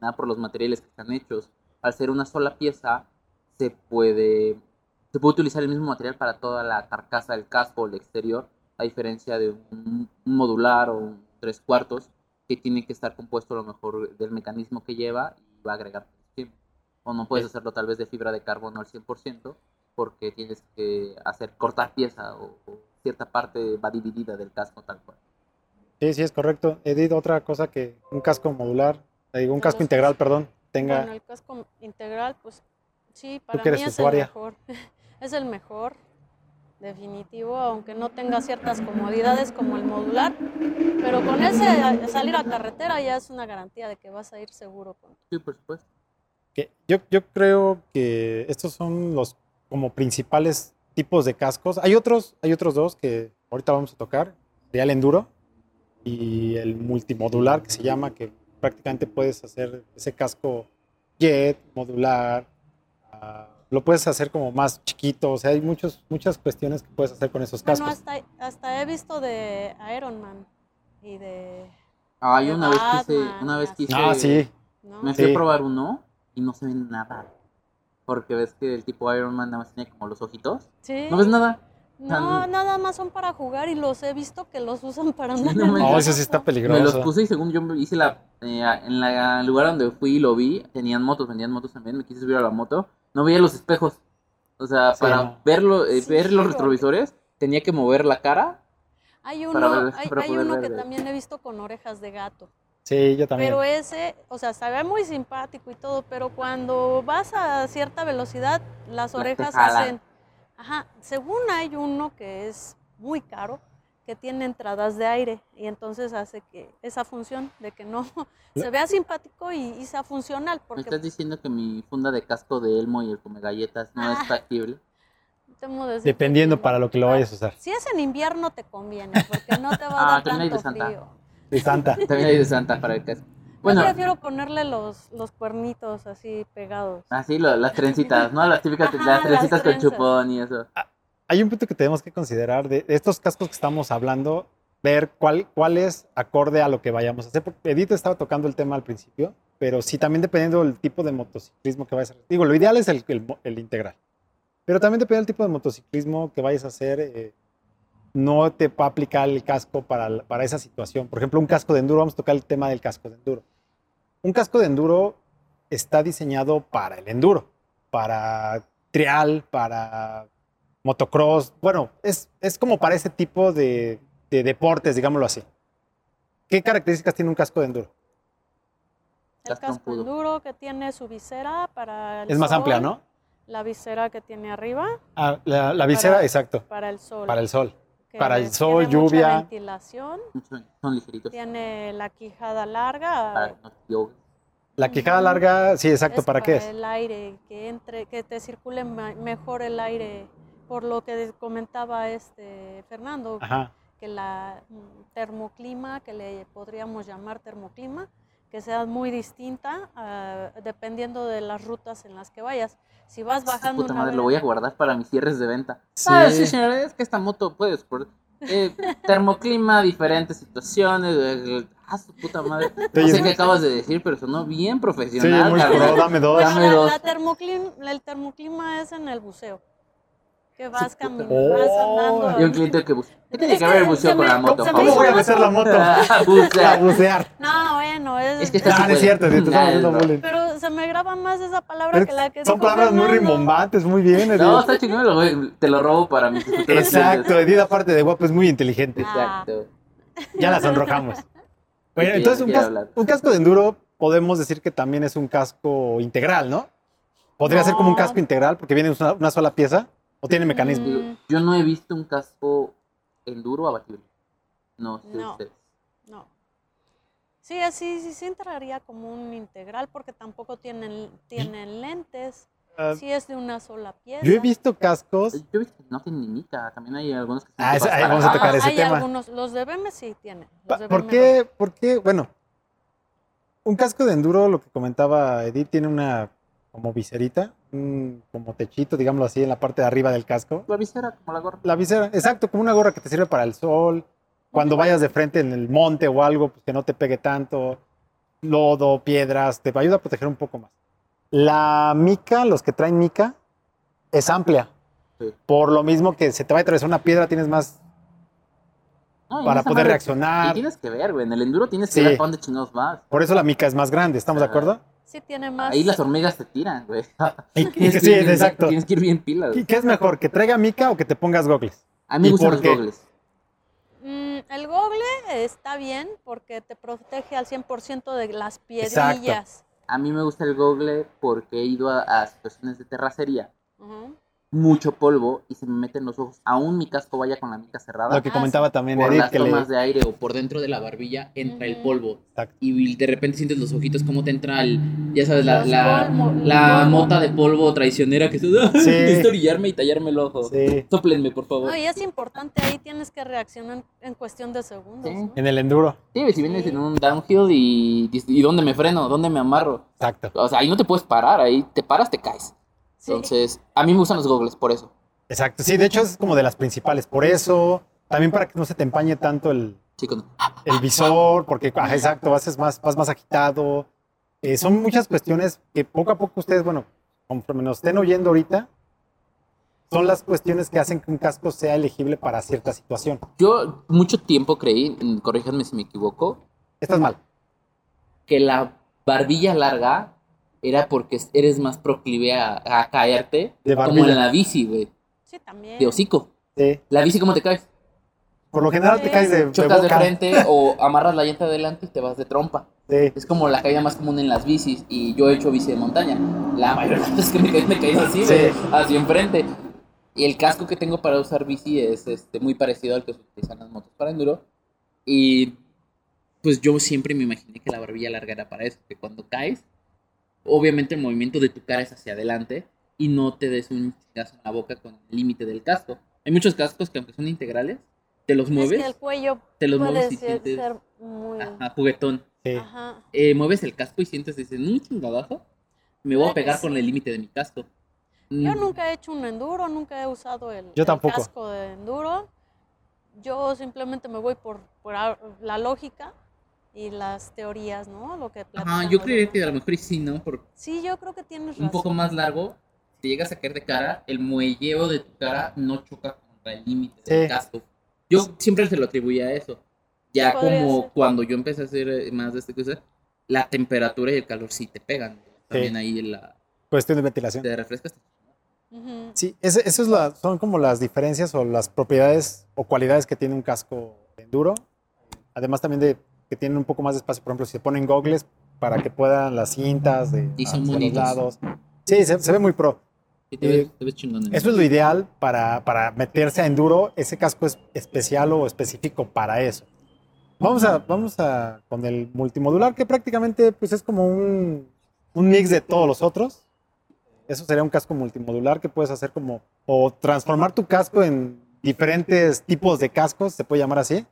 nada por los materiales que están hechos. Al ser una sola pieza, se puede, se puede utilizar el mismo material para toda la carcasa del casco o el exterior, a diferencia de un, un modular o un tres cuartos, que tiene que estar compuesto a lo mejor del mecanismo que lleva y va a agregar. O no puedes Sí. hacerlo tal vez de fibra de carbono al 100% porque tienes que hacer cortar pieza o, o cierta parte va dividida del casco tal cual. Sí, sí, es correcto. Edith, otra cosa que un casco modular, eh, digo, un casco integral, perdón, tenga... Bueno, el casco integral, pues sí, para mí es usuaria. el mejor. es el mejor, definitivo, aunque no tenga ciertas comodidades como el modular. Pero con ese salir a carretera ya es una garantía de que vas a ir seguro con Sí, por supuesto. Que yo, yo creo que estos son los como principales tipos de cascos. Hay otros, hay otros dos que ahorita vamos a tocar, el enduro y el multimodular que se llama, que prácticamente puedes hacer ese casco jet, modular, ah, lo puedes hacer como más chiquito, o sea, hay muchos, muchas cuestiones que puedes hacer con esos Bueno, cascos. hasta, hasta he visto de Ironman y de... Ay, De una vez quise, Batman, una vez quise, Ah, sí, ¿no? me fui Sí. a probar uno y no se ve nada. Porque ves que el tipo Iron Man nada más tiene como los ojitos. Sí. No ves nada. No, Ah, nada más son para jugar y los he visto que los usan para Sí, andar no me- ese sí está peligroso. Me los puse y según yo hice la... eh, en la- el lugar donde fui y lo vi, tenían motos, vendían motos también, me quise subir a la moto, no veía los espejos. O sea, Sí, para verlo, eh, Sí, ver los retrovisores, tenía que mover la cara. Hay uno, ver- hay, hay uno que también he visto con orejas de gato. Sí, yo también. Pero ese, o sea, se ve muy simpático y todo, pero cuando vas a cierta velocidad, las orejas hacen... Ajá, según hay uno que es muy caro, que tiene entradas de aire y entonces hace que esa función de que no se vea simpático y, y sea funcional, Me porque estás diciendo que mi funda de casco de Elmo y el come galletas no es Ah. factible. temo decirte Dependiendo para lo que lo Ah, vayas a usar. Si es en invierno te conviene, porque no te va a Ah, dar de tanto frío. De Santa. También hay de Santa para el casco. Yo Bueno, prefiero ponerle los, los cuernitos así pegados. así lo- las trencitas, ¿no? Las típicas Ajá, las trencitas las con trenzas. chupón y eso. Hay un punto que tenemos que considerar de estos cascos que estamos hablando, ver cuál, cuál es acorde a lo que vayamos a hacer. Porque Edith estaba tocando el tema al principio, pero sí también dependiendo del tipo de motociclismo que vayas a hacer. Digo, lo ideal es el, el mo- el integral. Pero también depende del tipo de motociclismo que vayas a hacer. eh, no te va a aplicar el casco para, para esa situación. Por ejemplo, un casco de enduro, vamos a tocar el tema del casco de enduro. Un casco de enduro está diseñado para el enduro, para trial, para motocross. Bueno, es, es como para ese tipo de, de deportes, digámoslo así. ¿Qué características tiene un casco de enduro? El Casco enduro que tiene su visera para el Es más amplia, ¿no? La visera que tiene arriba Ah, la, la visera, Para- exacto, para el sol. para el sol. Que para el tiene sol, mucha lluvia. ventilación. Son, son ligeritos. Tiene la quijada larga. Para no. La quijada larga, sí, exacto, es ¿para qué es? El aire, que entre, que te circule mejor el aire, por lo que comentaba este Fernando, Ajá. que la mm, termoclima, que le podríamos llamar termoclima, que sea muy distinta ah, dependiendo de las rutas en las que vayas. Si vas bajando Puta una madre, lo voy a guardar para mis cierres de venta. Sí. Ah, sí, señora, es que esta moto puede soportar eh, termoclima, diferentes situaciones. eh, eh, ah, su puta madre. No Oye, sé qué acabas de decir, pero sonó bien Sí, profesional. muy cabrón. pro, dame dos. Bueno, Dame la, dos. la termoclim- el termoclima es en el buceo. Que vas caminando, vas andando. Y un cliente que busca. ¿Qué tiene Es que ver el buceo con me- la moto? ¿Cómo voy a meter la moto? A bucear. bucear. No, bueno, es, Es que está no es cierto, sí, te estamos Nah, haciendo no. bullying. pero se me graba más esa palabra que la que Son palabras muy rimbombantes, muy bien. No, está chingón, te lo robo para mis futuros Exacto. Edith, aparte de guapo, es muy inteligente. Ah. Exacto. Ya la sonrojamos. Bueno, entonces un, quiero cas- hablar. un casco de enduro podemos decir que también es un casco integral, ¿no? Podría ser como un casco integral porque viene una, una sola pieza o tiene mecanismo. Mm. Yo no he visto un casco enduro abatible. No sé No. ustedes. No. Sí, así sí, sí entraría como un integral porque tampoco tienen, tienen lentes. Ah, Sí es de una sola pieza. yo he visto cascos. Yo he visto que no tienen ni mica. También hay algunos que Ah, ahí vamos a tocar Ah, ese hay tema. algunos, los de BM sí tienen. los Pa- de ¿Por qué? ¿Por qué? Bueno, un casco de enduro, lo que comentaba Edith, tiene una como viserita, un como techito, digámoslo así, en la parte de arriba del casco. La visera, como la gorra. La visera, exacto, como una gorra que te sirve para el sol, cuando vayas de frente en el monte o algo, pues que no te pegue tanto, lodo, piedras, te ayuda a proteger un poco más. La mica, los que traen mica, es amplia. Sí. Por lo mismo que se te va a atravesar una piedra, tienes más No, para poder madre- reaccionar. Y tienes que ver, güey. En el enduro tienes que Sí. ver para dónde chingados vas. Por eso la mica es más grande, ¿estamos de acuerdo? Sí tiene más. Ahí las hormigas te tiran, güey. Sí, ir bien- exacto. Tienes que ir bien pilas. ¿Qué, qué es mejor, que traiga mica o que te pongas gogles? A mí me ¿Y gustan los qué? gogles. Mm, el gogle está bien porque te protege al 100% de las piedrillas. A mí me gusta el gogle porque he ido a, a situaciones de terracería, Ujú. Mucho polvo y se me meten los ojos. Aún mi casco vaya con la mica cerrada. Lo que Ah, comentaba también por Edith, las que le... tomas de aire o por dentro de la barbilla entra el polvo. Exacto. Y de repente sientes los ojitos como te entra el, ya sabes, la, mota de polvo traicionera que Sí. necesito orillarme y tallarme el ojo. Sí. Sóplenme, por favor. No, y es importante, ahí tienes que reaccionar en cuestión de segundos. Sí. ¿no? En el enduro. Sí, si vienes Sí. en un downhill y, y ¿dónde me freno? ¿Dónde me amarro? Exacto. O sea, ahí no te puedes parar, ahí te paras, te caes. Entonces, a mí me gustan los gogles por eso. Exacto. Sí, de hecho es como de las principales. Por eso, también para que no se te empañe tanto el, Chicos, el visor, porque, ajá, exacto, vas más, vas más agitado. Eh, son muchas cuestiones que poco a poco ustedes, bueno, conforme nos estén oyendo ahorita, son las cuestiones que hacen que un casco sea elegible para cierta situación. yo mucho tiempo creí, corríjanme si me equivoco, Estás mal. que la barbilla larga era porque eres más proclive a, a caerte De como en la bici, güey, Sí, también. de hocico. Sí. La bici, ¿cómo te caes? Por lo general te caes de, de Chocas de boca. frente o amarras la llanta adelante y te vas de trompa. Sí. Es como la caída más común en las bicis y yo he hecho bici de montaña. La mayoría de las que me caí, me caí así, Sí. güey, hacia enfrente. Y el casco que tengo para usar bici es este, muy parecido al que se utilizan las motos para enduro. Y pues yo siempre me imaginé que la barbilla larga era para eso, que cuando caes, obviamente el movimiento de tu cara es hacia adelante y no te des un chingazo en la boca con el límite del casco. Hay muchos cascos que aunque son integrales, te los Es mueves, que el cuello te los puede mueves y ser, sientes ser muy... ajá, juguetón. Sí. Ajá. Eh, mueves el casco y sientes, dices, un chingadazo, me voy a pegar con el límite de mi casco. Yo Mm, nunca he hecho un enduro, nunca he usado el, Yo el tampoco. casco de enduro. Yo simplemente me voy por, la lógica y las teorías, ¿no? Lo que Ajá, yo creería que a lo mejor sí, ¿no? Por Sí, yo creo que tienes razón. un poco más largo, si te llegas a caer de cara, el muelleo de tu cara no choca contra el límite del Sí. casco. Yo siempre se lo atribuía a eso. Ya como ser. cuando yo empecé a hacer eh, más de esta cosa, la temperatura y el calor sí te pegan. También ahí en la, Cuestión de ventilación. te refrescas. Sí, ese- eso es la, son como las diferencias o las propiedades o cualidades que tiene un casco enduro. Además también de que tienen un poco más de espacio, por ejemplo, si se ponen gogles para que puedan las cintas de Y son los lados. Sí, se, se ve muy pro. Sí, te, Eh, ves, te ves chingón. Eso es lo ideal para, para meterse a enduro. Ese casco es especial o específico para eso. Vamos a, vamos a con el multimodular, que prácticamente pues, es como un, un mix de todos los otros. Eso sería un casco multimodular que puedes hacer como, o transformar tu casco en diferentes tipos de cascos, se puede llamar así.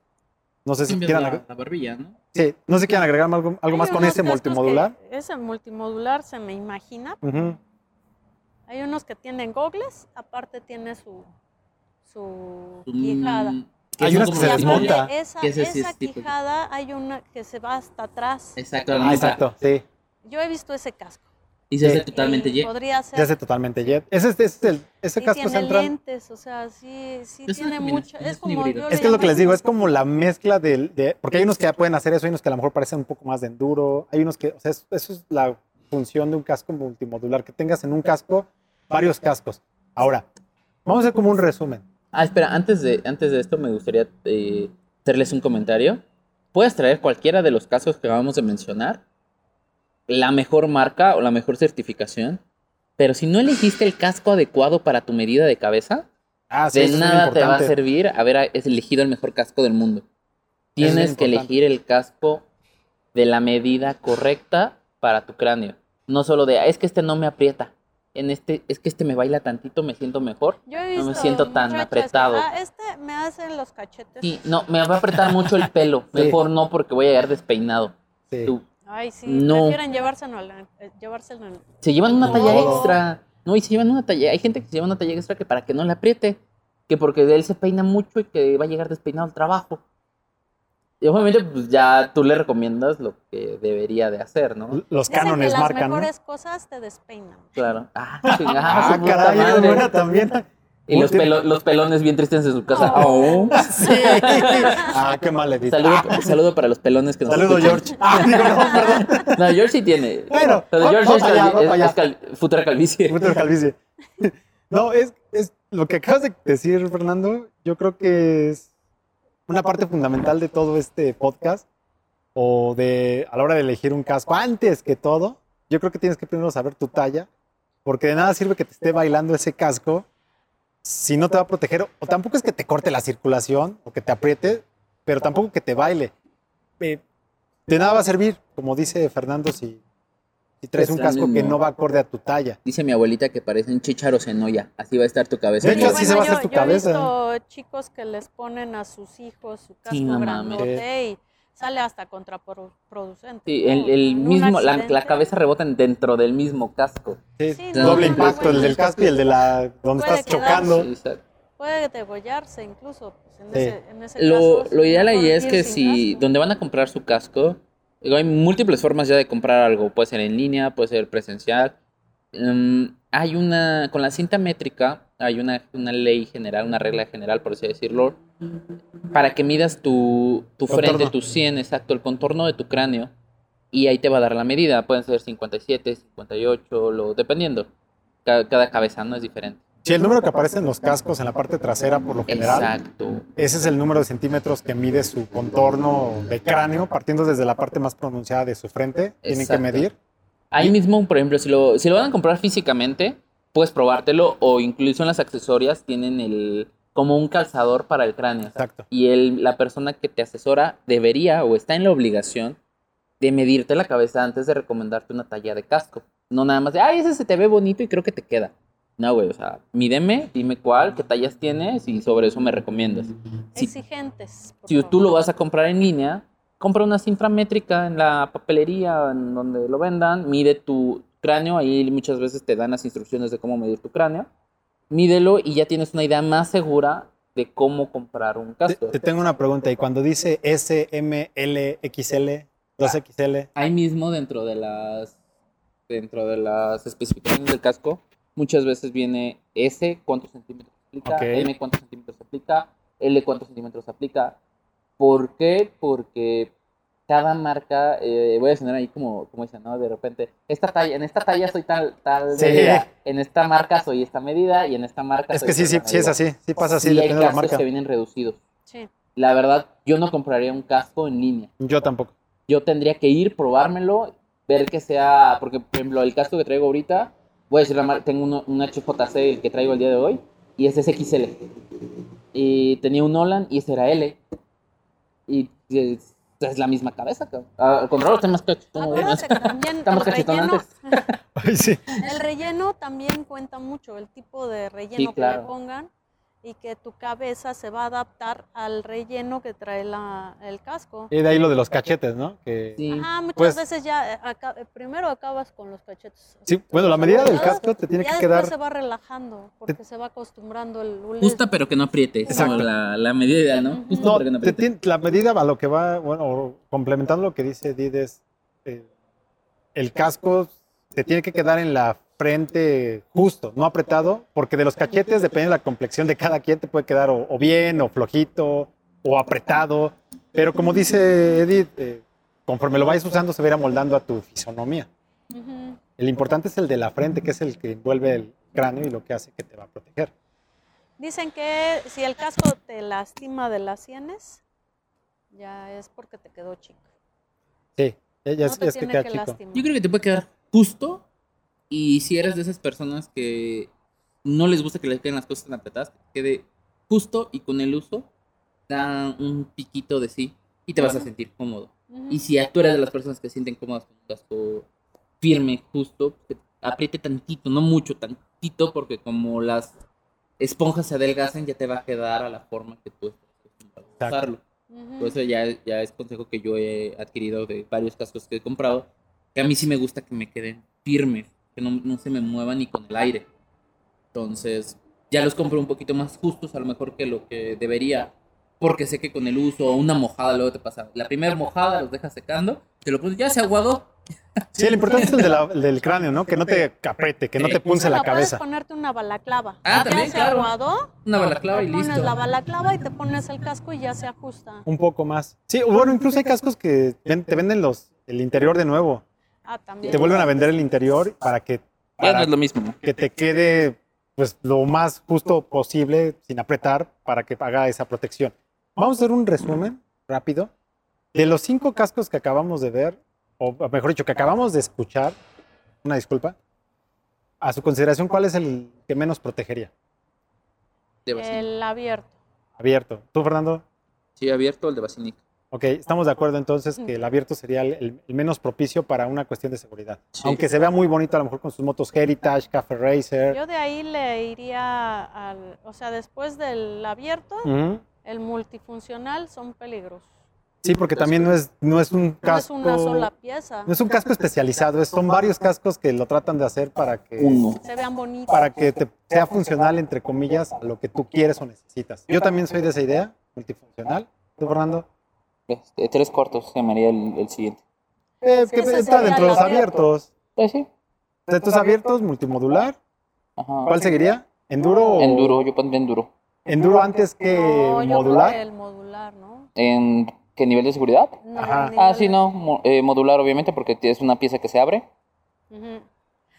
No sé si quieran, la, barbilla, ¿no? sí, no sé si quieran agregar algo, algo Hay más con unos ese multimodular. ese multimodular se me imagina. Hay unos que tienen gogles, aparte tiene su, su Mm, quijada. Hay unas que se desmonta. Esa, sí es tipo- quijada hay una que se va hasta atrás. Exacto, la Ah, exacto, sí. Yo he visto ese casco. Y se hace totalmente Y jet. Podría Se ser. hace totalmente jet. Ese, es- ese ese y casco tiene central. lentes, o sea, sí, sí Es tiene mucho. es Es como Es que es lo que les digo, es como la mezcla del, de, porque hay unos que ya pueden hacer eso, hay unos que a lo mejor parecen un poco más de enduro, hay unos que, o sea, es- eso es la función de un casco multimodular, que tengas en un casco varios cascos. Ahora, vamos a hacer como un resumen. Ah, espera, antes de, antes de esto me gustaría eh, hacerles un comentario. Puedes traer cualquiera de los casos que acabamos de mencionar, la mejor marca o la mejor certificación, pero si no elegiste el casco adecuado para tu medida de cabeza, Ah, sí, de nada te va a servir haber elegido el mejor casco del mundo. Tienes que elegir el casco de la medida correcta para tu cráneo. No solo de, "Ah, es que este no me aprieta. En este, es que este me baila tantito, me siento mejor. Yo he no me siento tan apretado. "Ah, este me hacen los cachetes. Sí, no, me va a apretar mucho el pelo. Sí. Mejor no porque voy a llegar despeinado. Sí. Tú, Ay, sí, No. prefieren llevárselo, eh, llevárselo al- se llevan una No. talla extra. No, y se llevan una talla. Hay gente que se lleva una talla extra que para que no le apriete. Que porque él se peina mucho y que va a llegar despeinado al trabajo. Y obviamente, pues ya tú le recomiendas lo que debería de hacer, ¿no? Los Dicen cánones que las marcan, ¿no? mejores cosas te despeinan. Claro. Ah, Ah, caray, buena también. Y los, pelo- los pelones bien tristes en su casa. Oh. Oh. Sí. Ah, qué mal editado. Saludo, saludo para los pelones que nos Saludo, escuchan. George. Ah, digo, no, perdón. No, George sí tiene. Bueno, George va es, allá, es- es cal- futura calvicie. De calvicie. No, es, es lo que acabas de decir, Fernando. Yo creo que es una parte fundamental de todo este podcast o de a la hora de elegir un casco. Antes que todo, yo creo que tienes que primero saber tu talla, porque de nada sirve que te esté bailando ese casco si no te va a proteger. O tampoco es que te corte la circulación o que te apriete, pero tampoco que te baile. Eh, de nada va a servir, como dice Fernando, si, si traes Es un casco que no va acorde a tu talla. Dice mi abuelita que parecen chícharos en olla. Así va a estar tu cabeza. De hecho, así se va a hacer yo- tu yo cabeza. He visto chicos que les ponen a sus hijos su casco Sí, grandote y sale hasta contraproducente. Sí, el, mismo, la, la cabeza rebota dentro del mismo casco. Sí, Sí, no, doble no, impacto, el del casco y el de la donde Puede estás quedar- chocando. Sí, exacto. Puede degollarse incluso. Pues en Sí. ese, en ese Lo, caso, lo ideal ahí es que si casco. donde van a comprar su casco, digo, hay múltiples formas ya de comprar algo. Puede ser en línea, puede ser presencial. Em, hay una, con la cinta métrica, hay una, una ley general, una regla general, por así decirlo, para que midas tu, tu frente, tu 100, exacto, el contorno de tu cráneo. Y ahí te va a dar la medida. Pueden ser 57, 58, lo, dependiendo. Cada, cada cabeza no es diferente. Sí, el número que aparece en los cascos en la parte trasera, por lo general, Exacto. ese es el número de centímetros que mide su contorno de cráneo, partiendo desde la parte más pronunciada de su frente. Tienen que medir. Ahí mismo, por ejemplo, si lo, si lo van a comprar físicamente, puedes probártelo o incluso en las accesorias tienen el como un calzador para el cráneo. Exacto. Y el, la persona que te asesora debería o está en la obligación de medirte la cabeza antes de recomendarte una talla de casco. No nada más de, ay, ese se te ve bonito y creo que te queda. No, güey, o sea, mídeme, dime cuál, qué tallas tienes y sobre eso me recomiendas. Si, Exigentes. si tú favor. lo vas a comprar en línea, compra una cinta métrica en la papelería, en donde lo vendan, mide tu cráneo, ahí muchas veces te dan las instrucciones de cómo medir tu cráneo, mídelo y ya tienes una idea más segura de cómo comprar un casco. te tengo una pregunta. Y cuando dice S, M, L, XL, 2XL, Ahí mismo dentro de las dentro de las especificaciones del casco, muchas veces viene S cuántos centímetros aplica. M cuántos centímetros aplica, L cuántos centímetros aplica. ¿Por qué? Porque cada marca, eh, voy a sonar ahí como, como dicen, ¿no? De repente, esta talla, en esta talla soy tal, tal Sí. medida, en esta marca soy esta medida y en esta marca es soy que sí, sí, esta sí es medida. así. Sí pasa así, Sí, hay depende de la marca. que vienen reducidos. Sí. La verdad, yo no compraría un casco en línea Yo tampoco. yo tendría que ir, probármelo, ver que sea, porque por ejemplo el casco que traigo ahorita, voy a decir la marca, tengo uno- un HJC el que traigo el día de hoy, y ese es XL. Y tenía un Nolan y ese era L. Y es, es la misma cabeza, cabrón. Ah, Al contrario, está más cachetón. güey, más- Acuérdate que también Está más el cachetón relleno, antes. Ay, sí. el relleno también cuenta mucho, el tipo de relleno Sí, que claro. le pongan y que tu cabeza se va a adaptar al relleno que trae la, el casco. Y de ahí lo de los cachetes, ¿no? Que, Sí. Ajá, muchas Pues- veces ya eh, eh, primero acabas con los cachetes. Sí, bueno, la medida del casco te tiene ya que después quedar. se va relajando porque se va acostumbrando el hule. Justa pero que no apriete. Es como Exacto. la, la medida ¿no? Justa No, pero que no te apriete. la medida a lo que va, bueno, complementando lo que dice Did es, eh, el casco te tiene que quedar en la frente justo, no apretado, porque de los cachetes, dependiendo de la complexión de cada quien, te puede quedar o, o bien, o flojito, o apretado. Pero como dice Edith, eh, conforme lo vayas usando, se va a ir amoldando a tu fisonomía. El importante es el de la frente, que es el que envuelve el cráneo y lo que hace que te va a proteger. Dicen que si el casco te lastima de las sienes, ya es porque te quedó chico. Sí, ya, ya no es, te ya es que queda que chico. lastimar. Yo creo que te puede quedar justo. Y si eres de esas personas que no les gusta que les queden las cosas tan apretadas, que quede justo y con el uso da un piquito de sí y te vas a sentir cómodo. Y si tú eres de las personas que se sienten cómodas con un casco firme, justo, que apriete tantito, no mucho, tantito, porque como las esponjas se adelgazan, ya te va a quedar a la forma que tú estás acostumbrado a Exacto. usarlo. Por eso ya, ya es consejo que yo he adquirido de varios cascos que he comprado, que a mí sí me gusta que me queden firmes, que no, no se me muevan ni con el aire. Entonces, ya los compro un poquito más justos, a lo mejor que lo que debería, porque sé que con el uso o una mojada luego te pasa. La primera mojada los dejas secando, te lo pones, ya se aguadó, Sí, lo importante es el, de la- el del cráneo, ¿no? Que no te apriete, que no te punce la Bueno, puedes cabeza. ponerte una balaclava. Ah, ya también, se claro. aguadó, Una balaclava y te pones listo. la balaclava y te pones el casco y ya se ajusta. Un poco más. Sí, bueno, incluso hay cascos que te venden los el interior de nuevo. Ah, también. Te vuelven a vender el interior para que, Ya no para es lo mismo. que te quede pues lo más justo posible sin apretar para que haga esa protección. Vamos a hacer un resumen rápido de los cinco cascos que acabamos de ver, o mejor dicho, que acabamos de escuchar. Una disculpa. A su consideración, ¿cuál es el que menos protegería? El abierto. Abierto. ¿Tú, Fernando? Sí, abierto el de Basilic. Ok, estamos de acuerdo entonces que el abierto sería el, menos propicio para una cuestión de seguridad. Sí. Aunque se vea muy bonito a lo mejor con sus motos Heritage, Cafe Racer. Yo de ahí le iría al, o sea, después del abierto, el multifuncional son peligrosos. Sí, porque también no es, no es un No es casco. una sola pieza. No es un casco especializado, es- son varios cascos que lo tratan de hacer para que, Uno. Se vean bonitos. para que te sea funcional, entre comillas, a lo que tú quieres o necesitas. Yo también soy de esa idea, multifuncional. ¿Tú, Fernando? Este, tres cuartos se llamaría el, el siguiente. Eh, que sería dentro de los abierto. abiertos. Pues sí. De estos abiertos, multimodular. Ajá. ¿Cuál seguiría? ¿Enduro o Enduro, yo pondría enduro. enduro antes que No, yo modular? creo que el modular, ¿no? ¿En qué nivel de seguridad? No, Ajá. Ah, sí, no. mo- eh, modular, obviamente, porque es una pieza que se abre. Ujú. No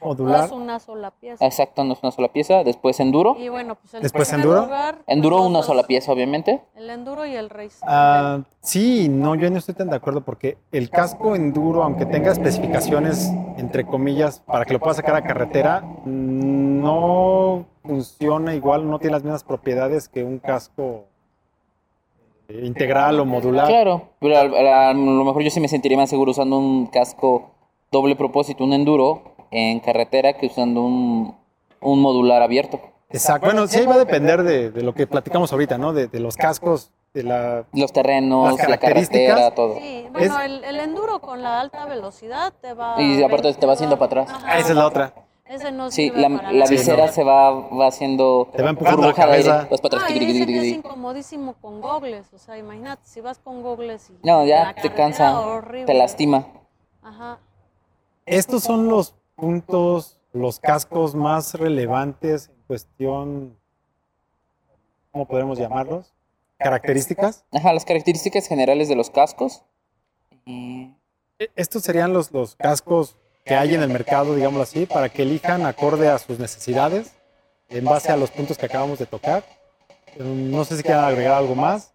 Modular. es una sola pieza. Exacto, no es una sola pieza. Después enduro. Y bueno, pues el Después enduro. lugar, Enduro, una sola pieza, obviamente. El enduro y el race. Ah, sí, no, yo no estoy tan de acuerdo porque el casco enduro, aunque tenga especificaciones, entre comillas, para que lo pueda sacar a carretera, no funciona igual, no tiene las mismas propiedades que un casco eh, integral o modular. Claro, pero a, a lo mejor yo sí me sentiría más seguro usando un casco doble propósito, un enduro, en carretera que usando un, un modular abierto. Exacto. Bueno, sí, ahí va a depender de, de lo que platicamos ahorita, ¿no? De, de los cascos, de la... Los terrenos, Las la carretera, todo. Sí, bueno, Es- el, el enduro con la alta velocidad te va... Y aparte te va haciendo para atrás. Ajá. Esa es la otra. Ese no Sí, la, la visera no. se va, va haciendo Te va empujando la de aire. cabeza. Vas para atrás. Que es incomodísimo con gogles. O sea, imagínate, si vas con gogles y... No, ya te cansa, horrible. te lastima. Ajá. Estos son los puntos, los cascos más relevantes en cuestión, ¿cómo podemos llamarlos? Características. Ajá, las características generales de los cascos. E- Estos serían los, los cascos que hay en el mercado, digámoslo así, para que elijan acorde a sus necesidades, en base a los puntos que acabamos de tocar. No sé si quieran agregar algo más.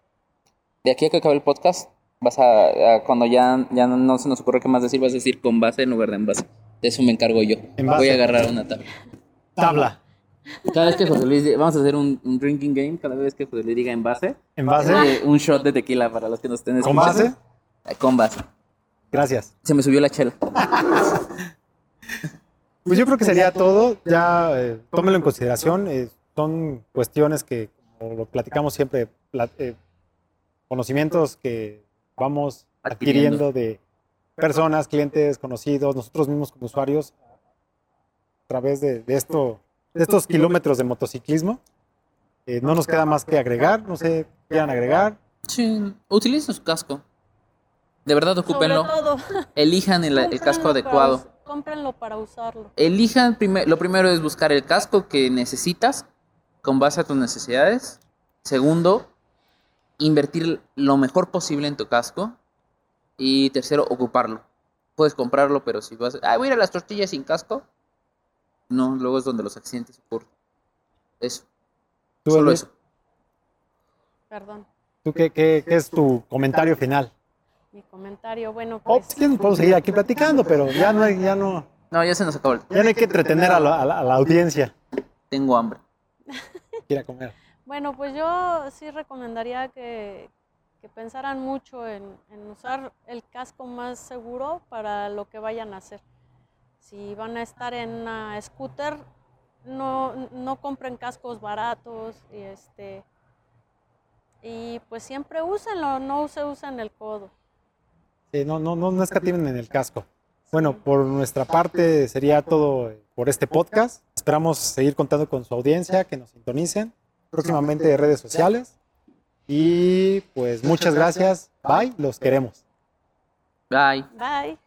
de aquí a que acabe el podcast, vas a, a- cuando ya, ya no, se nos ocurre qué más decir, vas a decir con base en lugar de en base. De eso me encargo yo. En base. Voy a agarrar una tabla. Tabla. Cada vez que José Luis, di- vamos a hacer un, un drinking game, cada vez que José Luis diga en base, En base. eh, un shot de tequila para los que nos estén ¿Con escuchando. base? Eh, Con base. Gracias. Se me subió la chela. Pues yo creo que sería todo. Ya eh, tómelo en consideración. eh, son cuestiones que, como lo platicamos siempre, eh, conocimientos que vamos adquiriendo de personas, clientes, conocidos, nosotros mismos como usuarios, a través de, de esto, de estos kilómetros de motociclismo. Eh, no nos queda más que agregar, no sé, quieran agregar. Sí, utilicen su casco. De verdad, ocúpenlo. Elijan el, el casco para adecuado. Cómprenlo para usarlo. Elijan, prime- lo primero es buscar el casco que necesitas con base a tus necesidades. Segundo, invertir lo mejor posible en tu casco. Y tercero, ocuparlo. Puedes comprarlo, pero si vas, ah, voy a ir a las tortillas sin casco. No, luego es donde los accidentes ocurren. Eso, ¿Tú, solo eso. Perdón, ¿tú qué, qué- qué es tu comentario final? mi comentario. Bueno, Oh, pues... si quieren, podemos seguir aquí platicando, pero ya no ya no, No, ya se nos acabó el ya no hay que entretener a la, a la- a la audiencia. Tengo hambre. Quiera comer. Bueno, pues yo sí recomendaría que, que pensaran mucho en, en usar el casco más seguro para lo que vayan a hacer. Si van a estar en una scooter, no, no compren cascos baratos y este y pues siempre úsenlo, no se usen el codo. Sí, no, no, no, no escatimen en el casco. Bueno, por nuestra parte sería todo por este podcast. Esperamos seguir contando con su audiencia, que nos sintonicen próximamente de redes sociales. Y pues muchas gracias. Bye, los queremos. Bye. Bye.